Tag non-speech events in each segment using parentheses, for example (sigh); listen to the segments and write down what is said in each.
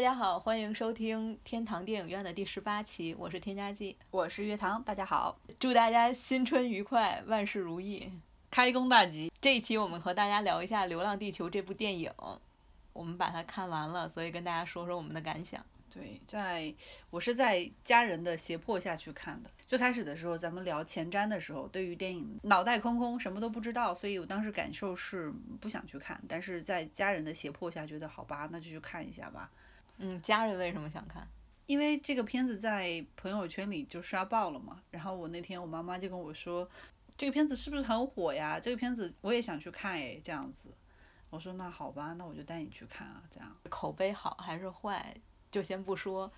大家好，欢迎收听天堂电影院的第十八期，我是添加剂，我是月堂，大家好，祝大家新春愉快，万事如意，开工大吉。这一期我们和大家聊一下《流浪地球》这部电影，我们把它看完了，所以跟大家说说我们的感想。对，在我是在家人的胁迫下去看的。最开始的时候，咱们聊前瞻的时候，对于电影脑袋空空，什么都不知道，所以我当时感受是不想去看。但是在家人的胁迫下，觉得好吧，那就去看一下吧。嗯，家人为什么想看？因为这个片子在朋友圈里就刷爆了嘛。然后我那天我妈妈就跟我说，这个片子是不是很火呀？这个片子我也想去看诶，这样子。我说那好吧，那我就带你去看啊，这样。口碑好还是坏？就先不说，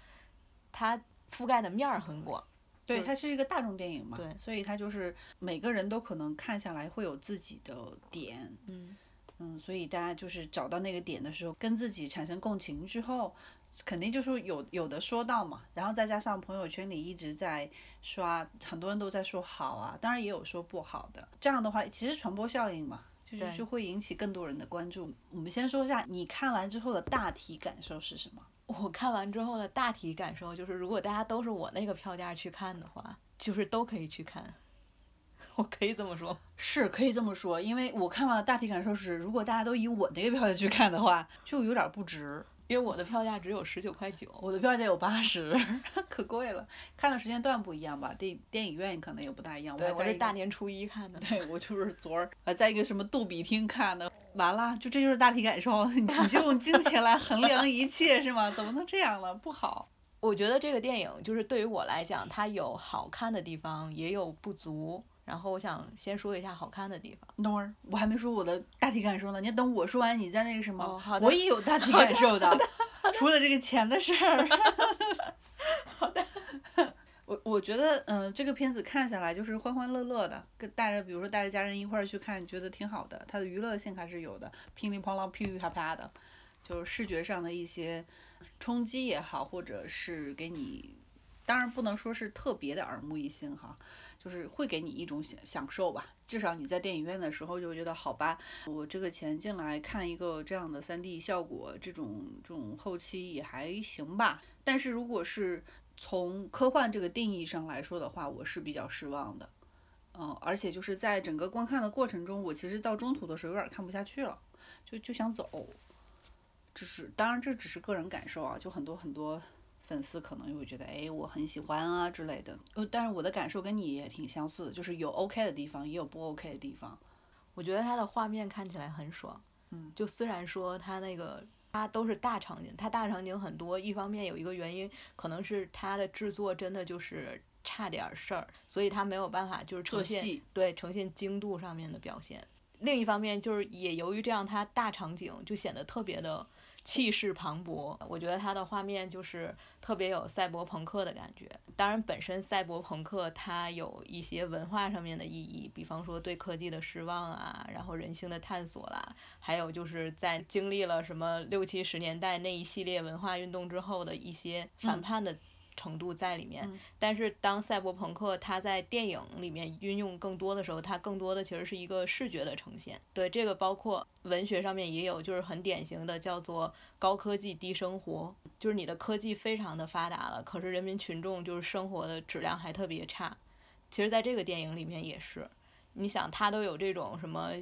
它覆盖的面儿很广，对，它是一个大众电影嘛，对，所以它就是每个人都可能看下来会有自己的点，嗯嗯，所以大家就是找到那个点的时候，跟自己产生共情之后，肯定就是有有的说到嘛，然后再加上朋友圈里一直在刷，很多人都在说好啊，当然也有说不好的，这样的话其实传播效应嘛，就是就会引起更多人的关注。我们先说一下你看完之后的大体感受是什么？(laughs) 我看完之后的大体感受就是，如果大家都是我那个票价去看的话，就是都可以去看。我可以这么说，(laughs) 是可以这么说，因为我看完的大体感受是，如果大家都以我那个票价去看的话，就有点不值。因为我的票价只有十九块九，我的票价有八十，(laughs) 可贵了。看的时间段不一样吧，电电影院可能也不大一样。对，我是大年初一看的。(laughs) 对，我就是昨儿还在一个什么杜比厅看的。完了，就这就是大体感受，你就用金钱来衡量一切是吗？怎么能这样呢？不好。我觉得这个电影就是对于我来讲，它有好看的地方，也有不足。然后我想先说一下好看的地方。等会儿，我还没说我的大体感受呢。你等我说完，你再那个什么。我也有大体感受的，除了这个钱的事儿。(laughs) 好的。我我觉得，嗯，这个片子看下来就是欢欢乐乐的，跟带着，比如说带着家人一块儿去看，觉得挺好的。它的娱乐性还是有的，乒铃乓啷、噼噼啪啪的，就是视觉上的一些冲击也好，或者是给你，当然不能说是特别的耳目一新哈。就是会给你一种享享受吧，至少你在电影院的时候就会觉得好吧，我这个钱进来看一个这样的 3D 效果，这种这种后期也还行吧。但是如果是从科幻这个定义上来说的话，我是比较失望的。嗯，而且就是在整个观看的过程中，我其实到中途的时候有点看不下去了，就就想走。这是当然这只是个人感受啊，就很多很多。粉丝可能就会觉得，哎，我很喜欢啊之类的。呃，但是我的感受跟你也挺相似，就是有 OK 的地方，也有不 OK 的地方。我觉得它的画面看起来很爽，嗯，就虽然说它那个它都是大场景，它大场景很多，一方面有一个原因，可能是它的制作真的就是差点事儿，所以它没有办法就是呈现对呈现精度上面的表现。另一方面就是也由于这样，它大场景就显得特别的。气势磅礴，我觉得它的画面就是特别有赛博朋克的感觉。当然，本身赛博朋克它有一些文化上面的意义，比方说对科技的失望啊，然后人性的探索啦，还有就是在经历了什么六七十年代那一系列文化运动之后的一些反叛的。程度在里面，但是当赛博朋克它在电影里面运用更多的时候，它更多的其实是一个视觉的呈现。对这个，包括文学上面也有，就是很典型的叫做高科技低生活，就是你的科技非常的发达了，可是人民群众就是生活的质量还特别差。其实，在这个电影里面也是，你想它都有这种什么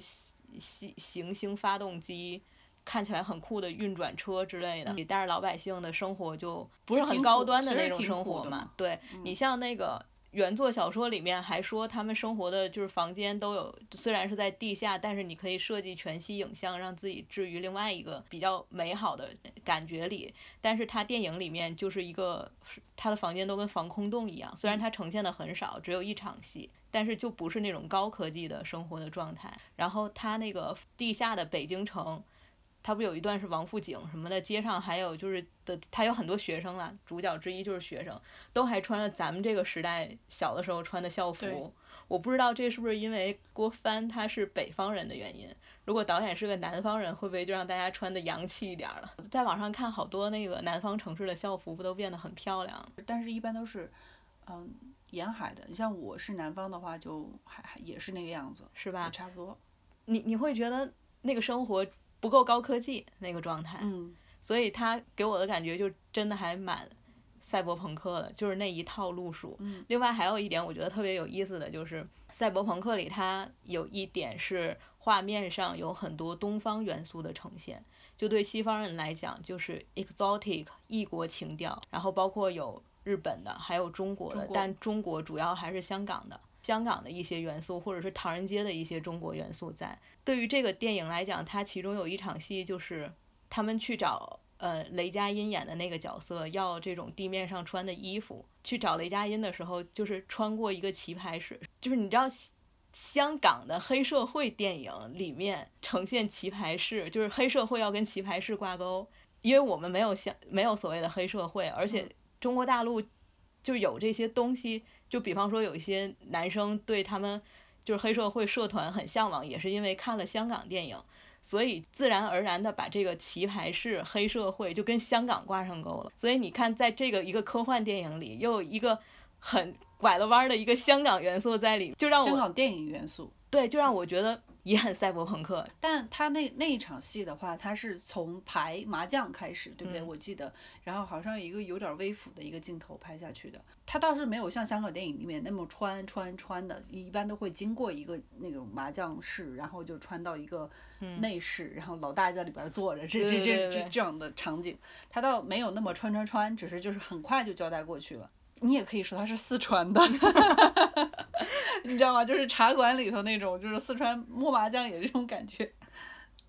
行行星发动机。看起来很酷的运转车之类的，但是老百姓的生活就不是很高端的那种生活嘛。对你像那个原作小说里面还说，他们生活的就是房间都有，虽然是在地下，但是你可以设计全息影像，让自己置于另外一个比较美好的感觉里。但是他电影里面就是一个，他的房间都跟防空洞一样，虽然它呈现的很少，只有一场戏，但是就不是那种高科技的生活的状态。然后它那个地下的北京城。他不有一段是王府井什么的，街上还有就是的，他有很多学生啊，主角之一就是学生，都还穿了咱们这个时代小的时候穿的校服。我不知道这是不是因为郭帆他是北方人的原因，如果导演是个南方人，会不会就让大家穿的洋气一点了？在网上看好多那个南方城市的校服，不都变得很漂亮？但是一般都是，嗯，沿海的。你像我是南方的话，就还还也是那个样子，是吧？差不多。你你会觉得那个生活？不够高科技那个状态，嗯，所以它给我的感觉就真的还蛮赛博朋克的，就是那一套路数。另外还有一点我觉得特别有意思的就是赛博朋克里它有一点是画面上有很多东方元素的呈现，就对西方人来讲就是 exotic 异国情调，然后包括有日本的，还有中国的，但中国主要还是香港的。香港的一些元素，或者是唐人街的一些中国元素在。对于这个电影来讲，它其中有一场戏就是他们去找呃雷佳音演的那个角色要这种地面上穿的衣服。去找雷佳音的时候，就是穿过一个棋牌室，就是你知道香港的黑社会电影里面呈现棋牌室，就是黑社会要跟棋牌室挂钩，因为我们没有香没有所谓的黑社会，而且中国大陆就有这些东西。就比方说，有一些男生对他们就是黑社会社团很向往，也是因为看了香港电影，所以自然而然的把这个棋牌室黑社会就跟香港挂上钩了。所以你看，在这个一个科幻电影里，又有一个很拐了弯的一个香港元素在里，就让我香港电影元素，对，就让我觉得。也很赛博朋克，但他那那一场戏的话，他是从牌麻将开始，对不对？我记得，然后好像有一个有点微俯的一个镜头拍下去的。他倒是没有像香港电影里面那么穿穿穿的，一般都会经过一个那种麻将室，然后就穿到一个内室，然后老大在里边坐着，这这这这这样的场景，他倒没有那么穿穿穿，只是就是很快就交代过去了。你也可以说他是四川的，(laughs) 你知道吗？就是茶馆里头那种，就是四川摸麻将也这种感觉。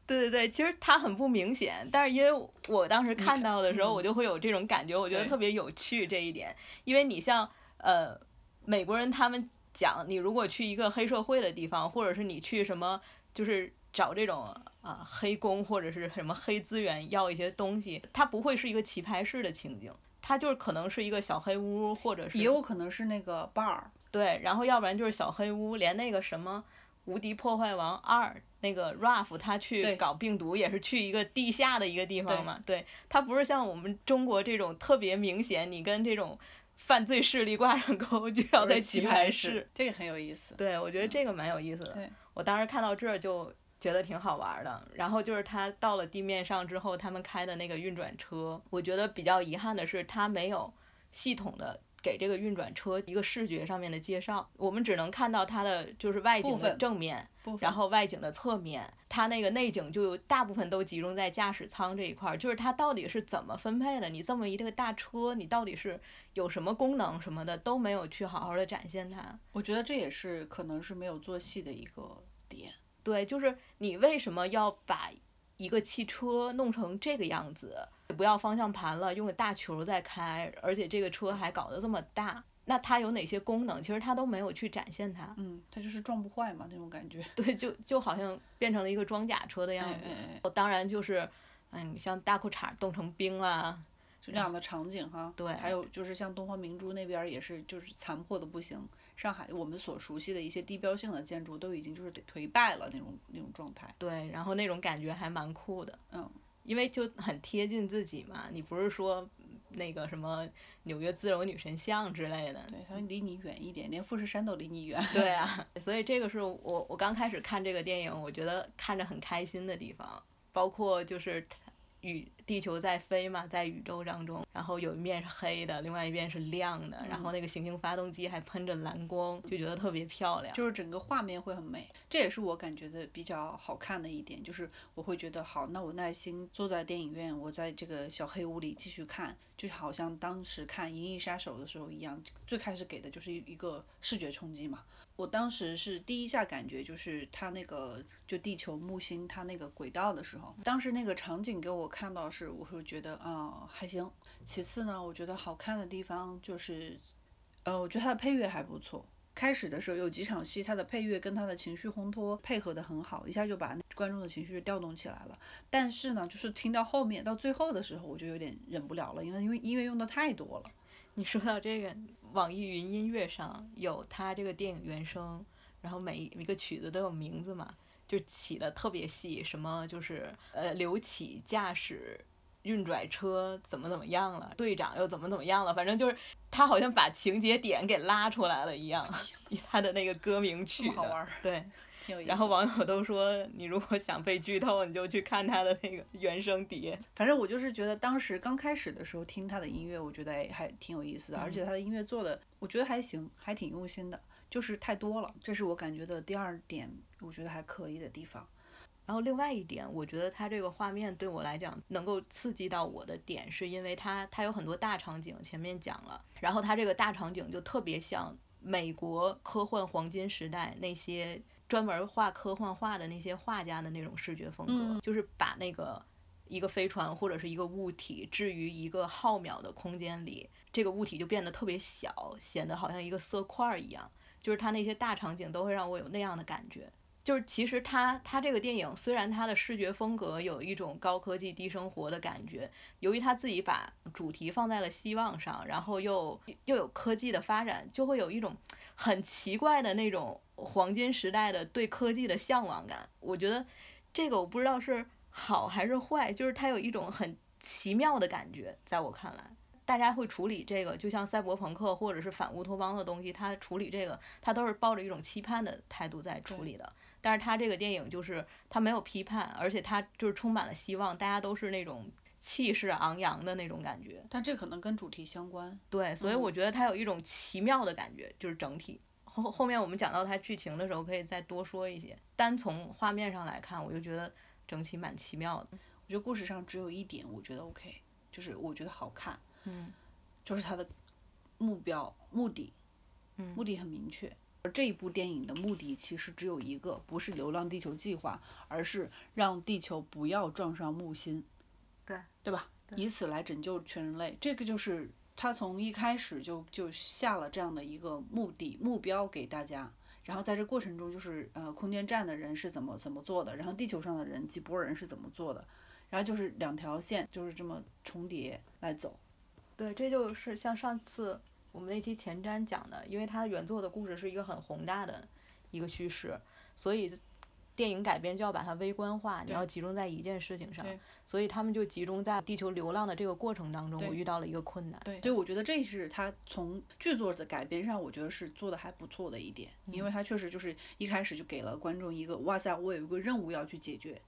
对对对，其实他很不明显，但是因为我当时看到的时候，我就会有这种感觉，我觉得特别有趣这一点。因为你像呃美国人，他们讲你如果去一个黑社会的地方，或者是你去什么，就是找这种啊黑工或者是什么黑资源要一些东西，它不会是一个棋牌室的情景。它就是可能是一个小黑屋，或者是也有可能是那个 bar，对，然后要不然就是小黑屋，连那个什么《无敌破坏王二》那个 Ralph 他去搞病毒也是去一个地下的一个地方嘛，对，他不是像我们中国这种特别明显，你跟这种犯罪势力挂上钩就要在棋牌室，这个很有意思，对，我觉得这个蛮有意思的，我当时看到这儿就。觉得挺好玩的，然后就是他到了地面上之后，他们开的那个运转车，我觉得比较遗憾的是，他没有系统的给这个运转车一个视觉上面的介绍，我们只能看到它的就是外景的正面，然后外景的侧面，它那个内景就大部分都集中在驾驶舱这一块儿，就是它到底是怎么分配的？你这么一个大车，你到底是有什么功能什么的都没有去好好的展现它。我觉得这也是可能是没有做戏的一个点。对，就是你为什么要把一个汽车弄成这个样子？不要方向盘了，用个大球在开，而且这个车还搞得这么大，那它有哪些功能？其实它都没有去展现它。嗯，它就是撞不坏嘛，那种感觉。对，就就好像变成了一个装甲车的样子。当然就是，嗯，像大裤衩冻成冰啦。就这样的场景哈，对，还有就是像东方明珠那边也是，就是残破的不行。上海我们所熟悉的一些地标性的建筑都已经就是颓败了那种那种状态。对，然后那种感觉还蛮酷的。嗯，因为就很贴近自己嘛，你不是说那个什么纽约自由女神像之类的。对，它离你远一点，连富士山都离你远。对啊，(laughs) 所以这个是我我刚开始看这个电影，我觉得看着很开心的地方，包括就是。宇地球在飞嘛，在宇宙当中，然后有一面是黑的，另外一边是亮的，然后那个行星发动机还喷着蓝光，就觉得特别漂亮。就是整个画面会很美，这也是我感觉的比较好看的一点，就是我会觉得好，那我耐心坐在电影院，我在这个小黑屋里继续看，就好像当时看《银翼杀手》的时候一样，最开始给的就是一个视觉冲击嘛。我当时是第一下感觉就是它那个就地球木星它那个轨道的时候，当时那个场景给我看到是，我会觉得啊还行。其次呢，我觉得好看的地方就是，呃，我觉得它的配乐还不错。开始的时候有几场戏，它的配乐跟它的情绪烘托配合的很好，一下就把观众的情绪调动起来了。但是呢，就是听到后面到最后的时候，我就有点忍不了了，因为因为音乐用的太多了。你说到这个。网易云音乐上有他这个电影原声，然后每一个曲子都有名字嘛，就起的特别细，什么就是呃刘启驾驶运转车怎么怎么样了，队长又怎么怎么样了，反正就是他好像把情节点给拉出来了一样，他的那个歌名曲好玩对，然后网友都说，你如果想被剧透，你就去看他的那个原声碟。反正我就是觉得当时刚开始的时候听他的音乐，我觉得哎还挺有意思的，而且他的音乐做的我觉得还行，还挺用心的，就是太多了，这是我感觉的第二点，我觉得还可以的地方。然后另外一点，我觉得它这个画面对我来讲能够刺激到我的点，是因为它它有很多大场景，前面讲了，然后它这个大场景就特别像美国科幻黄金时代那些专门画科幻画的那些画家的那种视觉风格，就是把那个一个飞船或者是一个物体置于一个浩渺的空间里，这个物体就变得特别小，显得好像一个色块一样，就是它那些大场景都会让我有那样的感觉。就是其实他他这个电影虽然他的视觉风格有一种高科技低生活的感觉，由于他自己把主题放在了希望上，然后又又有科技的发展，就会有一种很奇怪的那种黄金时代的对科技的向往感。我觉得这个我不知道是好还是坏，就是它有一种很奇妙的感觉，在我看来。大家会处理这个，就像赛博朋克或者是反乌托邦的东西，他处理这个，他都是抱着一种期盼的态度在处理的。但是他这个电影就是他没有批判，而且他就是充满了希望，大家都是那种气势昂扬的那种感觉。但这可能跟主题相关。对，所以我觉得它有一种奇妙的感觉，就是整体。后后面我们讲到它剧情的时候，可以再多说一些。单从画面上来看，我就觉得整体蛮奇妙的。我觉得故事上只有一点，我觉得 OK，就是我觉得好看。嗯，就是他的目标目的，嗯，目的很明确。而这一部电影的目的其实只有一个，不是《流浪地球》计划，而是让地球不要撞上木星，对对吧？以此来拯救全人类。这个就是他从一开始就就下了这样的一个目的目标给大家。然后在这过程中，就是呃，空间站的人是怎么怎么做的，然后地球上的人几波人是怎么做的，然后就是两条线就是这么重叠来走。对，这就是像上次我们那期前瞻讲的，因为它原作的故事是一个很宏大的一个叙事，所以电影改编就要把它微观化，你要集中在一件事情上，所以他们就集中在地球流浪的这个过程当中，我遇到了一个困难。对，所以我觉得这是他从剧作的改编上，我觉得是做的还不错的一点，因为他确实就是一开始就给了观众一个，哇塞，我有一个任务要去解决，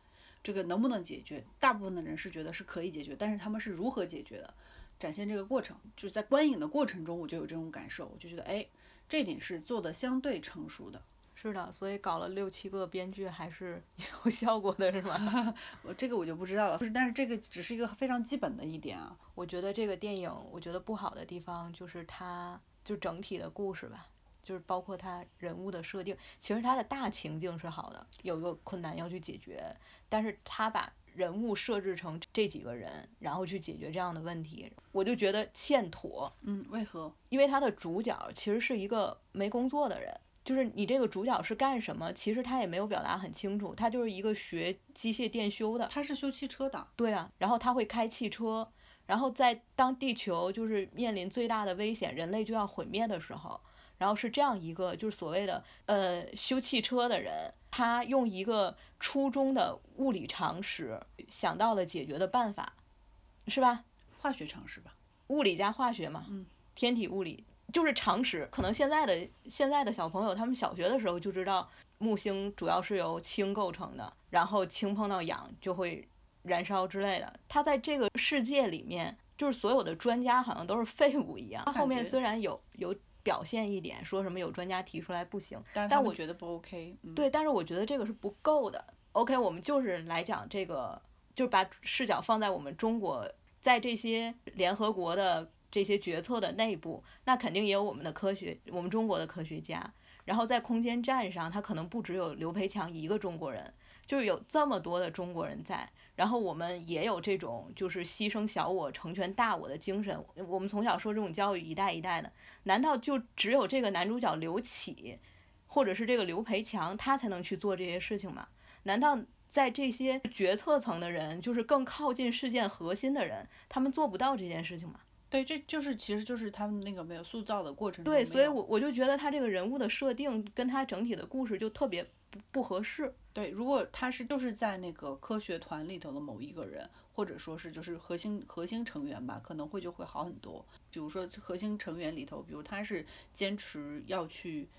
这个能不能解决？大部分的人是觉得是可以解决，但是他们是如何解决的？展现这个过程，就是在观影的过程中，我就有这种感受，我就觉得，哎，这点是做的相对成熟的。是的，所以搞了六七个编剧还是 (laughs) 有效果的，是吗？(laughs) 我这个我就不知道了。不是，但是这个只是一个非常基本的一点啊。我觉得这个电影，我觉得不好的地方就是它就整体的故事吧，就是包括他人物的设定，其实他的大情境是好的，有一个困难要去解决，但是他把。人物设置成这几个人，然后去解决这样的问题，我就觉得欠妥。嗯，为何？因为他的主角其实是一个没工作的人，就是你这个主角是干什么？其实他也没有表达很清楚，他就是一个学机械电修的。他是修汽车的。对啊，然后他会开汽车，然后在当地球就是面临最大的危险，人类就要毁灭的时候。然后是这样一个，就是所谓的呃修汽车的人，他用一个初中的物理常识想到了解决的办法，是吧？化学常识吧，物理加化学嘛，嗯，天体物理就是常识。可能现在的现在的小朋友，他们小学的时候就知道木星主要是由氢构成的，然后氢碰到氧就会燃烧之类的。他在这个世界里面，就是所有的专家好像都是废物一样。他后面虽然有有。表现一点，说什么有专家提出来不行，但我觉得不 OK。对，但是我觉得这个是不够的。OK，我们就是来讲这个，就是把视角放在我们中国，在这些联合国的这些决策的内部，那肯定也有我们的科学，我们中国的科学家。然后在空间站上，他可能不只有刘培强一个中国人，就是有这么多的中国人在。然后我们也有这种就是牺牲小我成全大我的精神。我们从小受这种教育，一代一代的，难道就只有这个男主角刘启，或者是这个刘培强，他才能去做这些事情吗？难道在这些决策层的人，就是更靠近事件核心的人，他们做不到这件事情吗？对，这就是其实就是他们那个没有塑造的过程。对，所以我我就觉得他这个人物的设定跟他整体的故事就特别不不合适。对，如果他是就是在那个科学团里头的某一个人，或者说是就是核心核心成员吧，可能会就会好很多。比如说核心成员里头，比如他是坚持要去。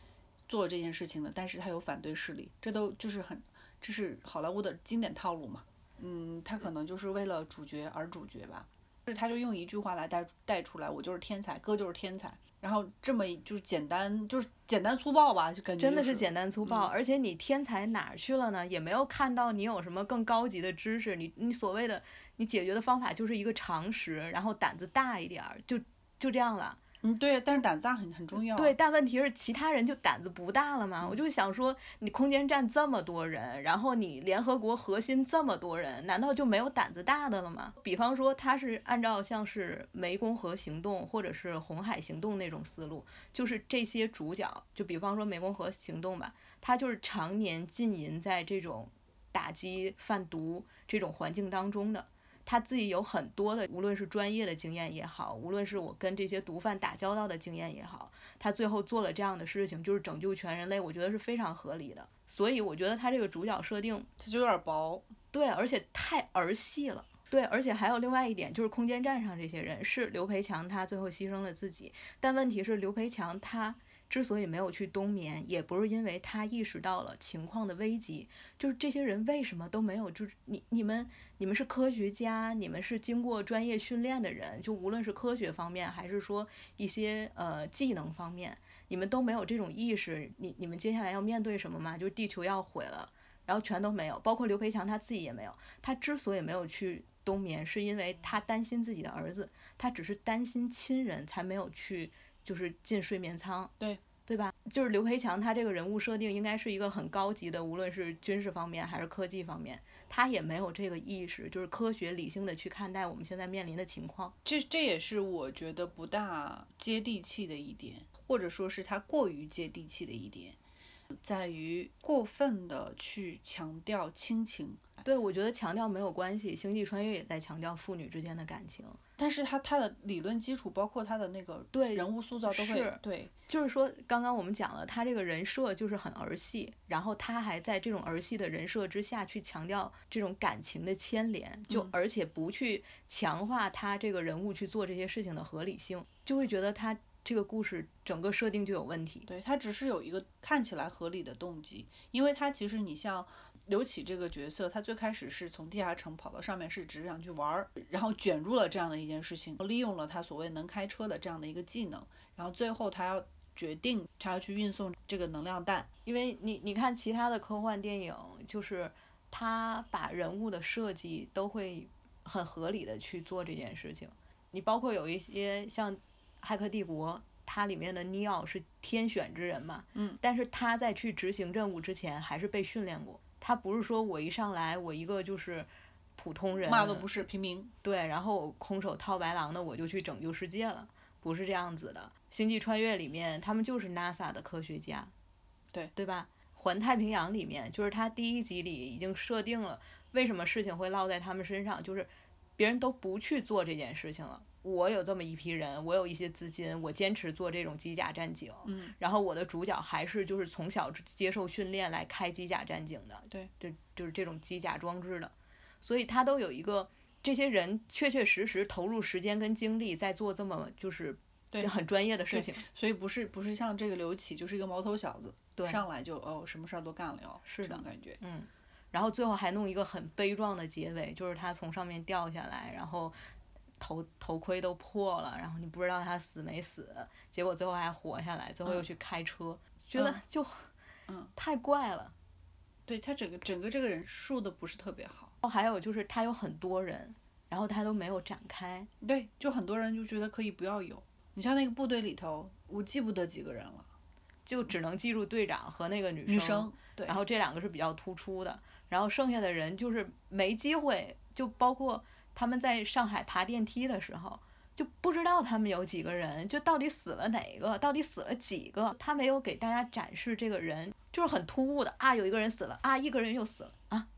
做这件事情的，但是他有反对势力，这都就是很，这是好莱坞的经典套路嘛。嗯，他可能就是为了主角而主角吧，就是他就用一句话来带带出来，我就是天才，哥就是天才。然后这么就是简单，就是简单粗暴吧，就感觉真的是简单粗暴。而且你天才哪儿去了呢？也没有看到你有什么更高级的知识。你你所谓的你解决的方法就是一个常识，然后胆子大一点儿，就就这样了。嗯，对，但是胆子大很很重要。对，但问题是其他人就胆子不大了嘛？我就想说，你空间站这么多人，然后你联合国核心这么多人，难道就没有胆子大的了吗？比方说，他是按照像是湄公河行动或者是红海行动那种思路，就是这些主角，就比方说湄公河行动吧，他就是常年浸淫在这种打击贩毒这种环境当中的。他自己有很多的，无论是专业的经验也好，无论是我跟这些毒贩打交道的经验也好，他最后做了这样的事情，就是拯救全人类，我觉得是非常合理的。所以我觉得他这个主角设定，他就有点薄，对，而且太儿戏了，对，而且还有另外一点，就是空间站上这些人是刘培强，他最后牺牲了自己，但问题是刘培强他。之所以没有去冬眠，也不是因为他意识到了情况的危机，就是这些人为什么都没有？就是你、你们、你们是科学家，你们是经过专业训练的人，就无论是科学方面，还是说一些呃技能方面，你们都没有这种意识。你、你们接下来要面对什么吗？就是地球要毁了，然后全都没有，包括刘培强他自己也没有。他之所以没有去冬眠，是因为他担心自己的儿子，他只是担心亲人才没有去。就是进睡眠舱，对对吧？就是刘培强，他这个人物设定应该是一个很高级的，无论是军事方面还是科技方面，他也没有这个意识，就是科学理性的去看待我们现在面临的情况。这这也是我觉得不大接地气的一点，或者说是他过于接地气的一点。在于过分的去强调亲情，对我觉得强调没有关系，《星际穿越》也在强调父女之间的感情，但是他他的理论基础，包括他的那个对人物塑造都会对，就是说刚刚我们讲了，他这个人设就是很儿戏，然后他还在这种儿戏的人设之下去强调这种感情的牵连，就而且不去强化他这个人物去做这些事情的合理性，就会觉得他。这个故事整个设定就有问题，对他只是有一个看起来合理的动机，因为他其实你像刘启这个角色，他最开始是从地下城跑到上面，是只是想去玩儿，然后卷入了这样的一件事情，利用了他所谓能开车的这样的一个技能，然后最后他要决定他要去运送这个能量弹，因为你你看其他的科幻电影，就是他把人物的设计都会很合理的去做这件事情，你包括有一些像。《骇客帝国》它里面的尼奥是天选之人嘛？嗯。但是他在去执行任务之前，还是被训练过。他不是说我一上来，我一个就是普通人，嘛都不是平民。对，然后空手套白狼的，我就去拯救世界了，不是这样子的。《星际穿越》里面，他们就是 NASA 的科学家，对对吧？《环太平洋》里面，就是他第一集里已经设定了为什么事情会落在他们身上，就是别人都不去做这件事情了。我有这么一批人，我有一些资金，我坚持做这种机甲战警。嗯。然后我的主角还是就是从小接受训练来开机甲战警的。对。就就是这种机甲装置的，所以他都有一个这些人确确实实投入时间跟精力在做这么就是很专业的事情。所以不是不是像这个刘启就是一个毛头小子，对，上来就哦什么事儿都干了，是的感觉。嗯。然后最后还弄一个很悲壮的结尾，就是他从上面掉下来，然后。头头盔都破了，然后你不知道他死没死，结果最后还活下来，最后又去开车，觉得就，嗯，太怪了。对他整个整个这个人树的不是特别好。哦，还有就是他有很多人，然后他都没有展开。对，就很多人就觉得可以不要有。你像那个部队里头，我记不得几个人了，就只能记住队长和那个女生。女生。对。然后这两个是比较突出的，然后剩下的人就是没机会，就包括。他们在上海爬电梯的时候，就不知道他们有几个人，就到底死了哪个，到底死了几个，他没有给大家展示这个人，就是很突兀的啊，有一个人死了啊，一个人又死了啊，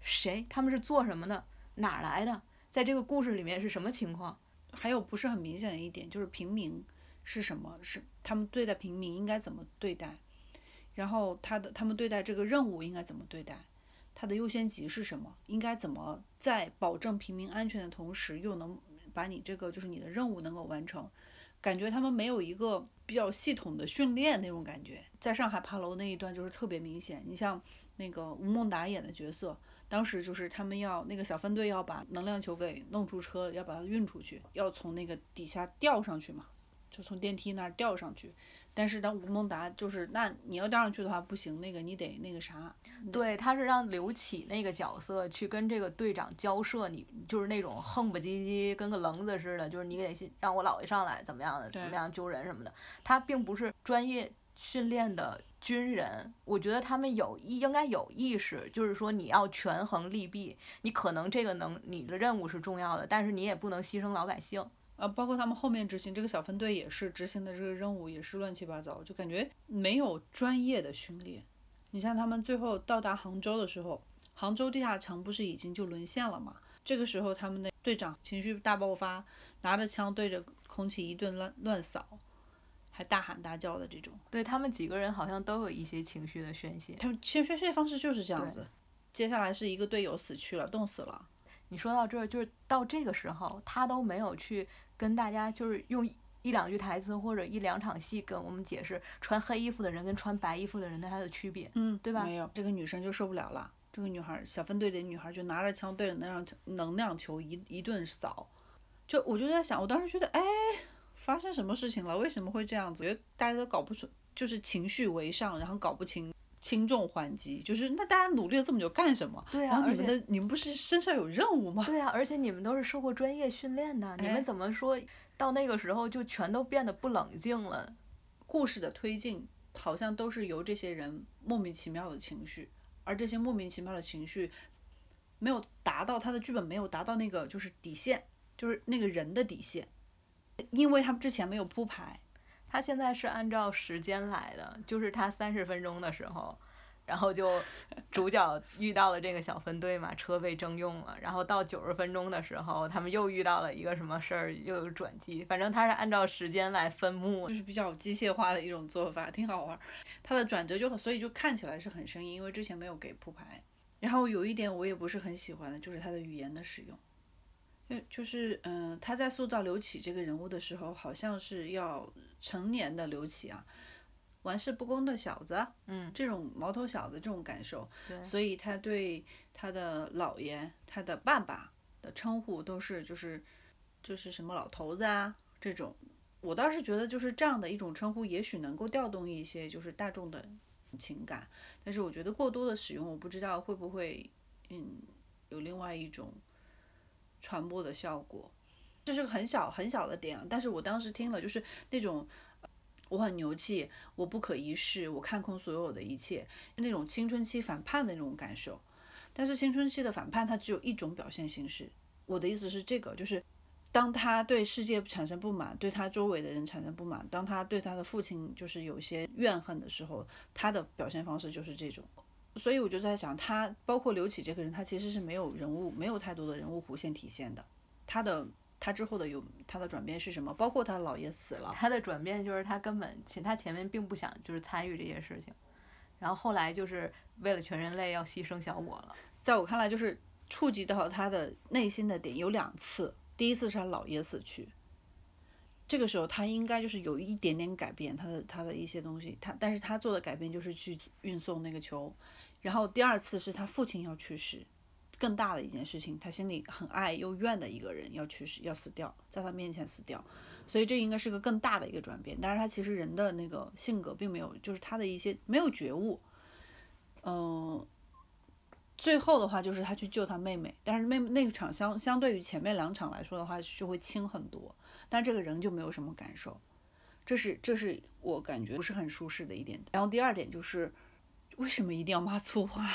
谁？他们是做什么的？哪来的？在这个故事里面是什么情况？还有不是很明显的一点，就是平民是什么？是他们对待平民应该怎么对待？然后他的他们对待这个任务应该怎么对待？它的优先级是什么？应该怎么在保证平民安全的同时，又能把你这个就是你的任务能够完成？感觉他们没有一个比较系统的训练那种感觉。在上海爬楼那一段就是特别明显。你像那个吴孟达演的角色，当时就是他们要那个小分队要把能量球给弄出车，要把它运出去，要从那个底下吊上去嘛，就从电梯那儿吊上去。但是当吴孟达就是，那你要调上去的话不行，那个你得那个啥。对，他是让刘启那个角色去跟这个队长交涉，你就是那种横不唧唧，跟个棱子似的，就是你得让我姥爷上来怎么样的，怎么样救人什么的。他并不是专业训练的军人，我觉得他们有意应该有意识，就是说你要权衡利弊，你可能这个能你的任务是重要的，但是你也不能牺牲老百姓。呃，包括他们后面执行这个小分队也是执行的这个任务也是乱七八糟，就感觉没有专业的训练。你像他们最后到达杭州的时候，杭州地下城不是已经就沦陷了吗？这个时候他们的队长情绪大爆发，拿着枪对着空气一顿乱乱扫，还大喊大叫的这种。对他们几个人好像都有一些情绪的宣泄。他们宣宣泄方式就是这样子。接下来是一个队友死去了，冻死了。你说到这儿，就是到这个时候，他都没有去。跟大家就是用一两句台词或者一两场戏跟我们解释穿黑衣服的人跟穿白衣服的人的他的区别，嗯，对吧？没有，这个女生就受不了了。这个女孩小分队的女孩就拿着枪对着能量能量球一一顿扫，就我就在想，我当时觉得，哎，发生什么事情了？为什么会这样子？觉得大家都搞不出，就是情绪为上，然后搞不清。轻重缓急，就是那大家努力了这么久干什么？对啊，然后你们的你们不是身上有任务吗？对啊，而且你们都是受过专业训练的，你们怎么说到那个时候就全都变得不冷静了？故事的推进好像都是由这些人莫名其妙的情绪，而这些莫名其妙的情绪没有达到他的剧本没有达到那个就是底线，就是那个人的底线，因为他们之前没有铺排。他现在是按照时间来的，就是他三十分钟的时候，然后就 (laughs) 主角遇到了这个小分队嘛，车被征用了，然后到九十分钟的时候，他们又遇到了一个什么事儿，又有转机，反正他是按照时间来分幕，就是比较机械化的一种做法，挺好玩。他的转折就所以就看起来是很生硬，因为之前没有给铺排。然后有一点我也不是很喜欢的，就是他的语言的使用。就就是嗯，他在塑造刘启这个人物的时候，好像是要成年的刘启啊，玩世不恭的小子，嗯，这种毛头小子这种感受，对，所以他对他的姥爷、他的爸爸的称呼都是就是就是什么老头子啊这种，我倒是觉得就是这样的一种称呼，也许能够调动一些就是大众的情感，但是我觉得过多的使用，我不知道会不会嗯有另外一种。传播的效果，这是个很小很小的点，但是我当时听了就是那种，我很牛气，我不可一世，我看空所有的一切，那种青春期反叛的那种感受。但是青春期的反叛，它只有一种表现形式。我的意思是这个，就是当他对世界产生不满，对他周围的人产生不满，当他对他的父亲就是有些怨恨的时候，他的表现方式就是这种。所以我就在想，他包括刘启这个人，他其实是没有人物，没有太多的人物弧线体现的。他的他之后的有他的转变是什么？包括他姥爷死了，他的转变就是他根本前他前面并不想就是参与这些事情，然后后来就是为了全人类要牺牲小我了。在我看来，就是触及到他的内心的点有两次，第一次是他姥爷死去，这个时候他应该就是有一点点改变他的他的一些东西，他但是他做的改变就是去运送那个球。然后第二次是他父亲要去世，更大的一件事情，他心里很爱又怨的一个人要去世，要死掉，在他面前死掉，所以这应该是个更大的一个转变。但是他其实人的那个性格并没有，就是他的一些没有觉悟。嗯，最后的话就是他去救他妹妹，但是妹妹那个场相相对于前面两场来说的话就会轻很多，但这个人就没有什么感受，这是这是我感觉不是很舒适的一点。然后第二点就是。为什么一定要骂粗话？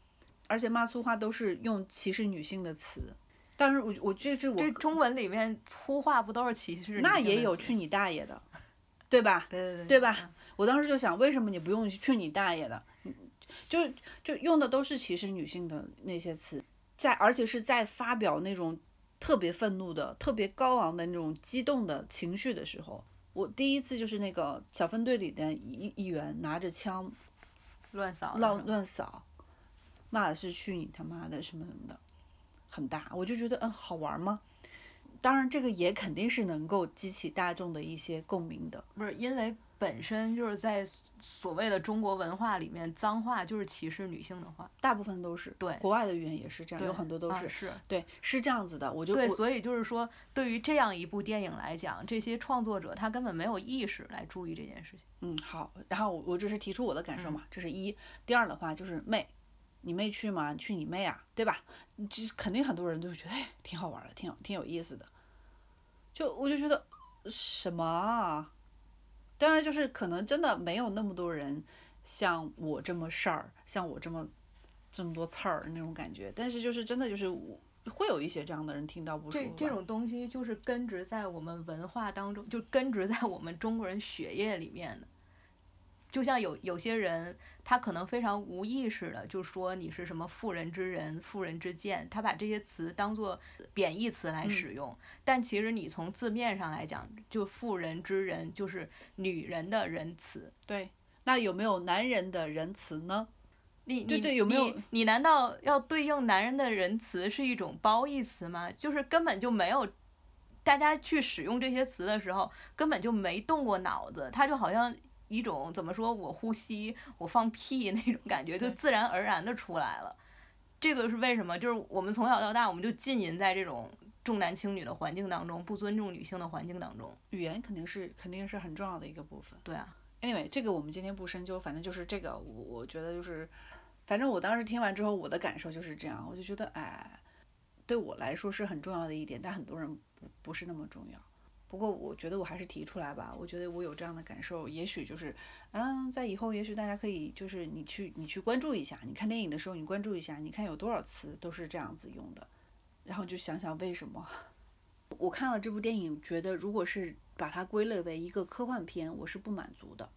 (laughs) 而且骂粗话都是用歧视女性的词。但是我我这这我这中文里面粗话不都是歧视？那也有去你大爷的，对吧？(laughs) 对对对，对吧？我当时就想，为什么你不用去你大爷的？就就用的都是歧视女性的那些词，在而且是在发表那种特别愤怒的、特别高昂的那种激动的情绪的时候，我第一次就是那个小分队里的一一员拿着枪。乱扫，乱乱扫，骂的是去你他妈的什么什么的，很大，我就觉得嗯好玩吗？当然这个也肯定是能够激起大众的一些共鸣的。不是因为。本身就是在所谓的中国文化里面，脏话就是歧视女性的话，大部分都是。对，国外的语言也是这样，有很多都是。是。对，是这样子的，我就。对，所以就是说，对于这样一部电影来讲，这些创作者他根本没有意识来注意这件事情。嗯，好，然后我我只是提出我的感受嘛，这是一。第二的话就是妹，你妹去吗？去你妹啊，对吧？这肯定很多人都会觉得，哎，挺好玩的，挺有挺有意思的。就我就觉得什么啊？当然，就是可能真的没有那么多人像我这么事儿，像我这么这么多刺儿那种感觉。但是就是真的就是会有一些这样的人听到不舒服。这这种东西就是根植在我们文化当中，就根植在我们中国人血液里面的。就像有有些人，他可能非常无意识的就说你是什么妇人之仁、妇人之见，他把这些词当做贬义词来使用。但其实你从字面上来讲，就妇人之仁就是女人的仁慈。对，那有没有男人的仁慈呢？你对对，有没有？你难道要对应男人的仁慈是一种褒义词吗？就是根本就没有，大家去使用这些词的时候根本就没动过脑子，他就好像。一种怎么说我呼吸我放屁那种感觉就自然而然的出来了，这个是为什么？就是我们从小到大我们就浸淫在这种重男轻女的环境当中，不尊重女性的环境当中。语言肯定是肯定是很重要的一个部分。对啊，anyway，这个我们今天不深究，反正就是这个，我我觉得就是，反正我当时听完之后我的感受就是这样，我就觉得哎，对我来说是很重要的一点，但很多人不不是那么重要。不过我觉得我还是提出来吧，我觉得我有这样的感受，也许就是，嗯，在以后也许大家可以就是你去你去关注一下，你看电影的时候你关注一下，你看有多少词都是这样子用的，然后就想想为什么。(laughs) 我看了这部电影，觉得如果是把它归类为一个科幻片，我是不满足的。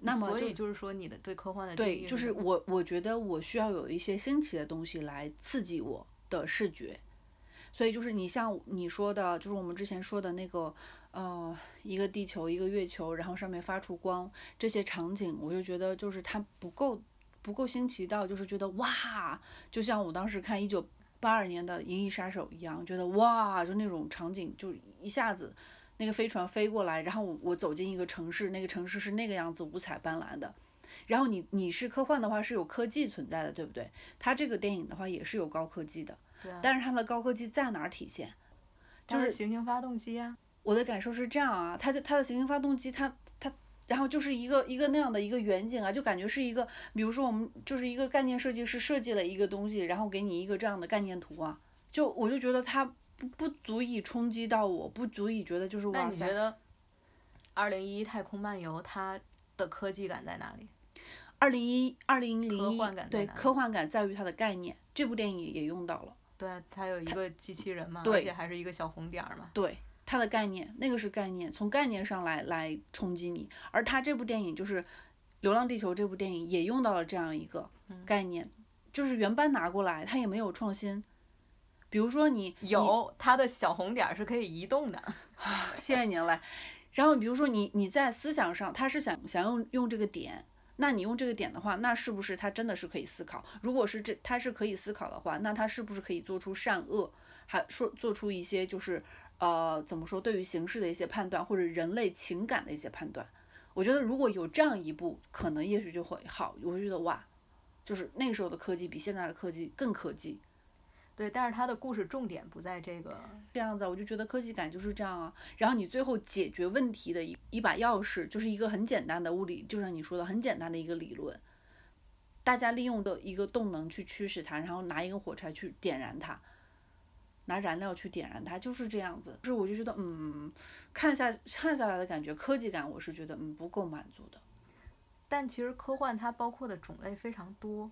那么所以就是说你的对科幻的对，就是我我觉得我需要有一些新奇的东西来刺激我的视觉。所以就是你像你说的，就是我们之前说的那个，呃，一个地球，一个月球，然后上面发出光，这些场景，我就觉得就是它不够不够新奇到，就是觉得哇，就像我当时看一九八二年的《银翼杀手》一样，觉得哇，就那种场景，就一下子那个飞船飞过来，然后我我走进一个城市，那个城市是那个样子，五彩斑斓的。然后你你是科幻的话是有科技存在的，对不对？它这个电影的话也是有高科技的。但是它的高科技在哪儿体现？就是行星发动机啊。我的感受是这样啊，它的它的行星发动机，它它，然后就是一个一个那样的一个远景啊，就感觉是一个，比如说我们就是一个概念设计师设计了一个东西，然后给你一个这样的概念图啊，就我就觉得它不不足以冲击到我，不足以觉得就是哇塞。那你觉得《二零一太空漫游》它的科技感在哪里？二零一二零零一对科幻感在于它的概念，这部电影也用到了。对，它有一个机器人嘛，而且还是一个小红点儿嘛。对，它的概念，那个是概念，从概念上来来冲击你。而它这部电影就是《流浪地球》这部电影也用到了这样一个概念，就是原班拿过来，它也没有创新。比如说你有它的小红点儿是可以移动的，(sighs) 谢谢您来。然后比如说你你在思想上，他是想想用用这个点。那你用这个点的话，那是不是他真的是可以思考？如果是这他是可以思考的话，那他是不是可以做出善恶，还说做出一些就是呃怎么说对于形势的一些判断，或者人类情感的一些判断？我觉得如果有这样一步，可能也许就会好。我会觉得哇，就是那个时候的科技比现在的科技更科技。对，但是它的故事重点不在这个这样子，我就觉得科技感就是这样啊。然后你最后解决问题的一一把钥匙，就是一个很简单的物理，就像你说的很简单的一个理论，大家利用的一个动能去驱使它，然后拿一根火柴去点燃它，拿燃料去点燃它，就是这样子。就是我就觉得，嗯，看下看下来的感觉，科技感我是觉得嗯不够满足的。但其实科幻它包括的种类非常多。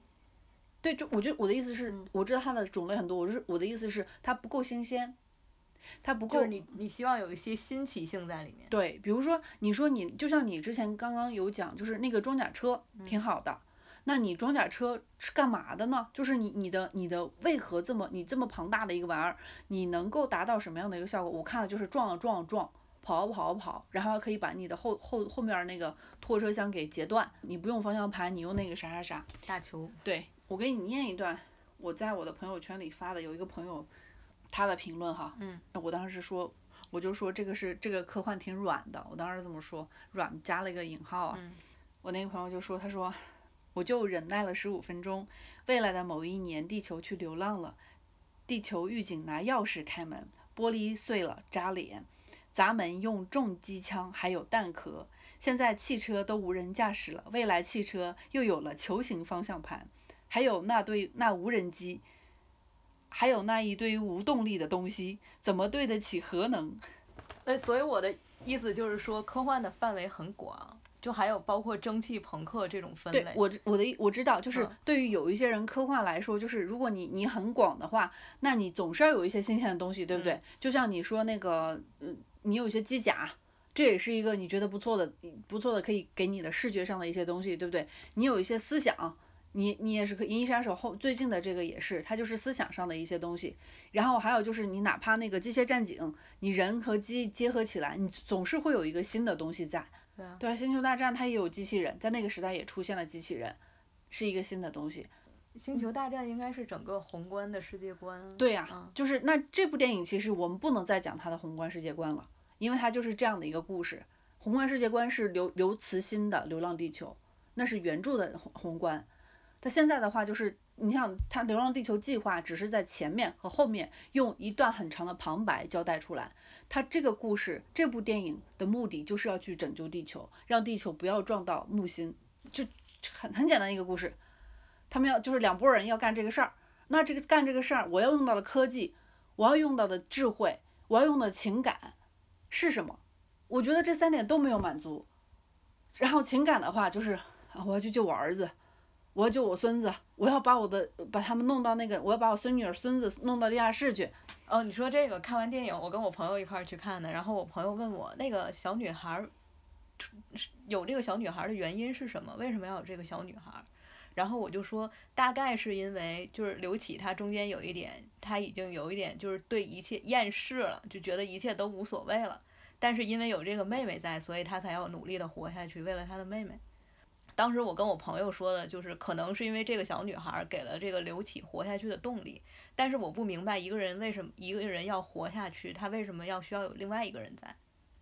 对，就我觉得我的意思是，我知道它的种类很多，我是我的意思是它不够新鲜，它不够。你你希望有一些新奇性在里面。对，比如说你说你就像你之前刚刚有讲，就是那个装甲车挺好的，那你装甲车是干嘛的呢？就是你你的你的为何这么你这么庞大的一个玩意儿，你能够达到什么样的一个效果？我看了就是撞啊撞啊撞，跑啊跑啊跑，然后可以把你的后后后面那个拖车厢给截断，你不用方向盘，你用那个啥啥啥下球。对。我给你念一段，我在我的朋友圈里发的，有一个朋友，他的评论哈，嗯，我当时说，我就说这个是这个科幻挺软的，我当时这么说，软加了一个引号啊。我那个朋友就说，他说，我就忍耐了十五分钟，未来的某一年，地球去流浪了，地球狱警拿钥匙开门，玻璃碎了扎脸，砸门用重机枪，还有弹壳。现在汽车都无人驾驶了，未来汽车又有了球形方向盘，还有那堆那无人机，还有那一堆无动力的东西，怎么对得起核能？对，所以我的意思就是说，科幻的范围很广，就还有包括蒸汽朋克这种分类。对，我我的我知道，就是对于有一些人科幻来说，就是如果你你很广的话，那你总是要有一些新鲜的东西，对不对？就像你说那个，嗯，你有一些机甲。这也是一个你觉得不错的、不错的，可以给你的视觉上的一些东西，对不对？你有一些思想，你你也是可《银翼杀手》后最近的这个也是，它就是思想上的一些东西。然后还有就是你哪怕那个机械战警，你人和机结合起来，你总是会有一个新的东西在。对啊。对，星球大战它也有机器人，在那个时代也出现了机器人，是一个新的东西。星球大战应该是整个宏观的世界观。对呀，就是那这部电影其实我们不能再讲它的宏观世界观了。因为它就是这样的一个故事，宏观世界观是刘刘慈欣的《流浪地球》，那是原著的宏宏观。它现在的话就是，你像它《流浪地球》计划只是在前面和后面用一段很长的旁白交代出来。它这个故事，这部电影的目的就是要去拯救地球，让地球不要撞到木星，就很很简单一个故事。他们要就是两拨人要干这个事儿，那这个干这个事儿，我要用到的科技，我要用到的智慧，我要用的情感。是什么？我觉得这三点都没有满足。然后情感的话，就是我要去救我儿子，我要救我孙子，我要把我的把他们弄到那个，我要把我孙女儿孙子弄到地下室去。哦，你说这个看完电影，我跟我朋友一块儿去看的。然后我朋友问我，那个小女孩，有这个小女孩的原因是什么？为什么要有这个小女孩？然后我就说，大概是因为就是刘启他中间有一点，他已经有一点就是对一切厌世了，就觉得一切都无所谓了。但是因为有这个妹妹在，所以他才要努力的活下去，为了他的妹妹。当时我跟我朋友说的就是，可能是因为这个小女孩给了这个刘启活下去的动力。但是我不明白一个人为什么一个人要活下去，他为什么要需要有另外一个人在？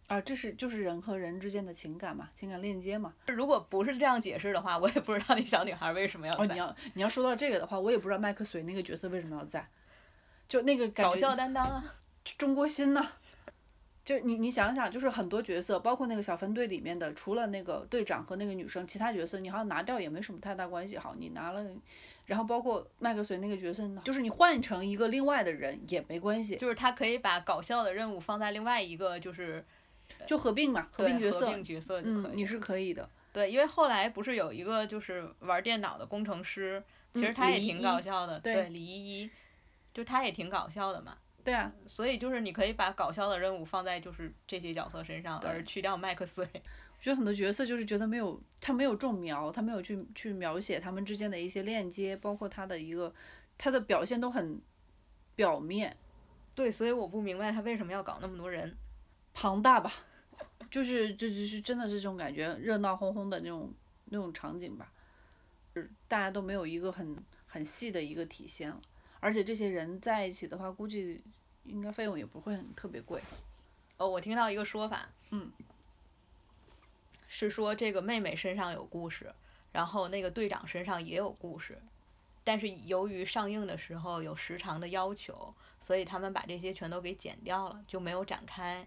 啊，这是就是人和人之间的情感嘛，情感链接嘛。如果不是这样解释的话，我也不知道那小女孩为什么要在。哦，你要你要说到这个的话，我也不知道麦克隋那个角色为什么要在，就那个搞笑担当啊，中国心呐。就你你想想，就是很多角色，包括那个小分队里面的，除了那个队长和那个女生，其他角色你好像拿掉也没什么太大关系。好，你拿了，然后包括麦克隋那个角色，就是你换成一个另外的人也没关系。就是他可以把搞笑的任务放在另外一个就是。就合并嘛，合并角色，角色嗯，你是可以的。对，因为后来不是有一个就是玩电脑的工程师，其实他也挺搞笑的。对，李依依，就他也挺搞笑的嘛。对啊，所以就是你可以把搞笑的任务放在就是这些角色身上，而去掉麦克斯。(laughs) 我觉得很多角色就是觉得没有他没有种苗，他没有去去描写他们之间的一些链接，包括他的一个他的表现都很表面。对，所以我不明白他为什么要搞那么多人，庞大吧。(laughs) 就是就就是真的是这种感觉，热闹哄哄的那种那种场景吧，大家都没有一个很很细的一个体现了，而且这些人在一起的话，估计应该费用也不会很特别贵。哦，我听到一个说法，嗯，是说这个妹妹身上有故事，然后那个队长身上也有故事，但是由于上映的时候有时长的要求，所以他们把这些全都给剪掉了，就没有展开。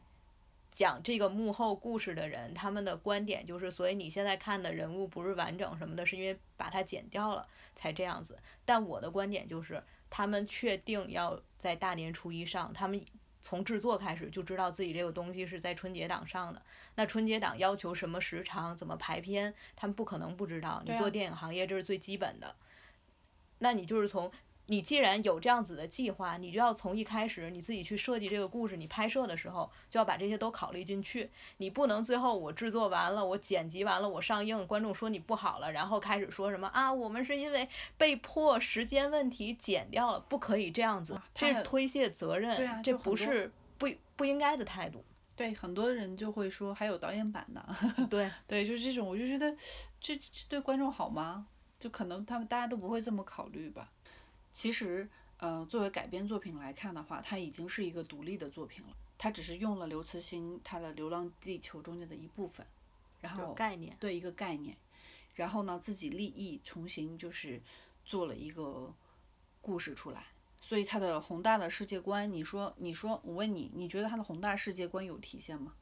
讲这个幕后故事的人，他们的观点就是，所以你现在看的人物不是完整什么的，是因为把它剪掉了才这样子。但我的观点就是，他们确定要在大年初一上，他们从制作开始就知道自己这个东西是在春节档上的。那春节档要求什么时长、怎么排片，他们不可能不知道。你做电影行业这是最基本的。那你就是从。你既然有这样子的计划，你就要从一开始你自己去设计这个故事，你拍摄的时候就要把这些都考虑进去。你不能最后我制作完了，我剪辑完了，我上映，观众说你不好了，然后开始说什么啊？我们是因为被迫时间问题剪掉了，不可以这样子，这是推卸责任，这不是不不应该的态度。对，很多人就会说还有导演版的，对 (laughs) 对，就是这种，我就觉得这对观众好吗？就可能他们大家都不会这么考虑吧。其实，呃，作为改编作品来看的话，它已经是一个独立的作品了。它只是用了刘慈欣他的《流浪地球》中间的一部分，然后概念对一个概念，然后呢自己立意重新就是做了一个故事出来。所以它的宏大的世界观，你说你说我问你，你觉得它的宏大世界观有体现吗？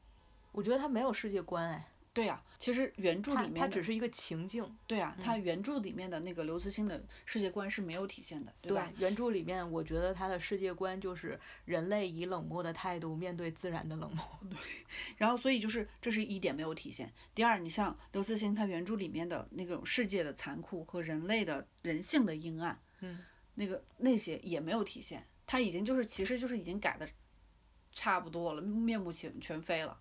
我觉得它没有世界观哎。对呀，其实原著里面它只是一个情境。对呀，它原著里面的那个刘慈欣的世界观是没有体现的，对吧？原著里面，我觉得他的世界观就是人类以冷漠的态度面对自然的冷漠。(laughs) 对，然后所以就是这是一点没有体现。第二，你像刘慈欣他原著里面的那种世界的残酷和人类的人性的阴暗，嗯，那个那些也没有体现。他已经就是其实就是已经改的差不多了，面目全全非了。